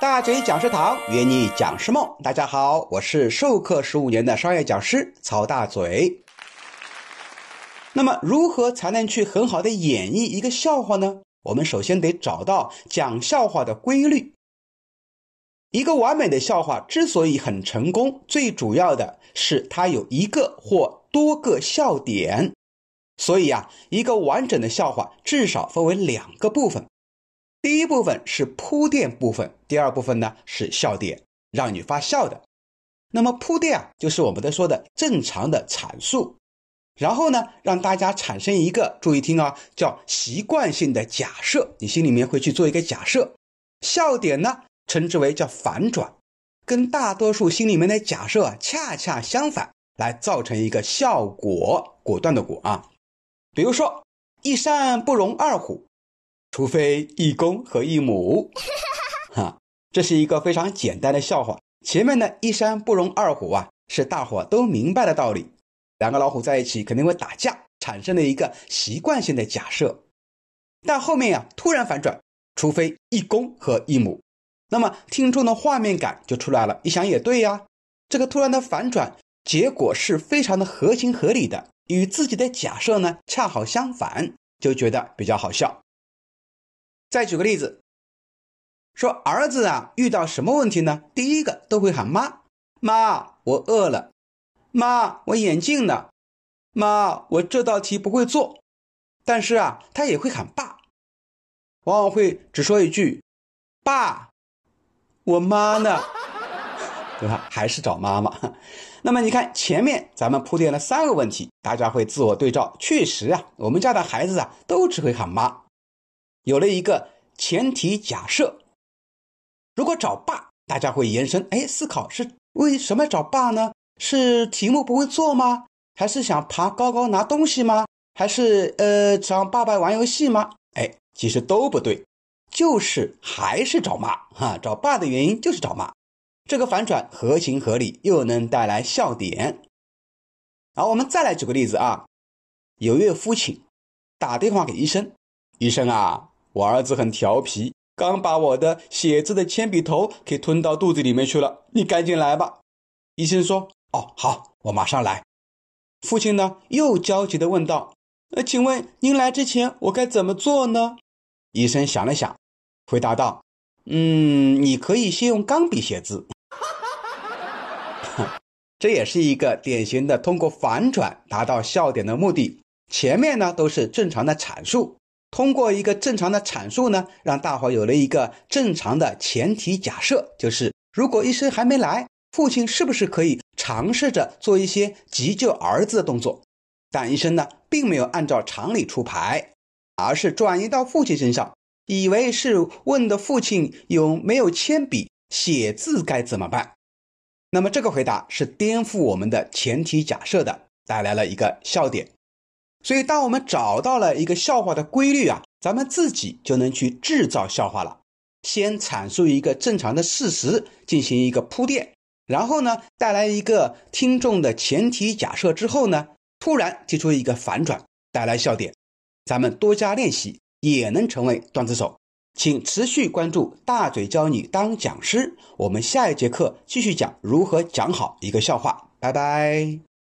大嘴讲师堂约你讲师梦，大家好，我是授课十五年的商业讲师曹大嘴。那么，如何才能去很好的演绎一个笑话呢？我们首先得找到讲笑话的规律。一个完美的笑话之所以很成功，最主要的是它有一个或多个笑点。所以啊，一个完整的笑话至少分为两个部分。第一部分是铺垫部分，第二部分呢是笑点，让你发笑的。那么铺垫啊，就是我们的说的正常的阐述，然后呢，让大家产生一个注意听啊，叫习惯性的假设，你心里面会去做一个假设。笑点呢，称之为叫反转，跟大多数心里面的假设啊恰恰相反，来造成一个效果，果断的果啊。比如说，一山不容二虎。除非一公和一母，哈，这是一个非常简单的笑话。前面的一山不容二虎啊，是大伙都明白的道理。两个老虎在一起肯定会打架，产生了一个习惯性的假设。但后面呀，突然反转，除非一公和一母，那么听众的画面感就出来了。一想也对呀，这个突然的反转，结果是非常的合情合理的，与自己的假设呢恰好相反，就觉得比较好笑。再举个例子，说儿子啊遇到什么问题呢？第一个都会喊妈，妈我饿了，妈我眼镜呢，妈我这道题不会做。但是啊，他也会喊爸，往往会只说一句，爸，我妈呢？对吧？还是找妈妈。那么你看前面咱们铺垫了三个问题，大家会自我对照，确实啊，我们家的孩子啊都只会喊妈。有了一个前提假设，如果找爸，大家会延伸，哎，思考是为什么找爸呢？是题目不会做吗？还是想爬高高拿东西吗？还是呃找爸爸玩游戏吗？哎，其实都不对，就是还是找妈哈。找爸的原因就是找妈，这个反转合情合理，又能带来笑点。好，我们再来举个例子啊，有一位父亲打电话给医生，医生啊。我儿子很调皮，刚把我的写字的铅笔头给吞到肚子里面去了。你赶紧来吧。医生说：“哦，好，我马上来。”父亲呢，又焦急地问道：“呃，请问您来之前，我该怎么做呢？”医生想了想，回答道：“嗯，你可以先用钢笔写字。” 这也是一个典型的通过反转达到笑点的目的。前面呢，都是正常的阐述。通过一个正常的阐述呢，让大伙有了一个正常的前提假设，就是如果医生还没来，父亲是不是可以尝试着做一些急救儿子的动作？但医生呢，并没有按照常理出牌，而是转移到父亲身上，以为是问的父亲有没有铅笔写字该怎么办。那么这个回答是颠覆我们的前提假设的，带来了一个笑点。所以，当我们找到了一个笑话的规律啊，咱们自己就能去制造笑话了。先阐述一个正常的事实，进行一个铺垫，然后呢，带来一个听众的前提假设之后呢，突然提出一个反转，带来笑点。咱们多加练习，也能成为段子手。请持续关注大嘴教你当讲师，我们下一节课继续讲如何讲好一个笑话。拜拜。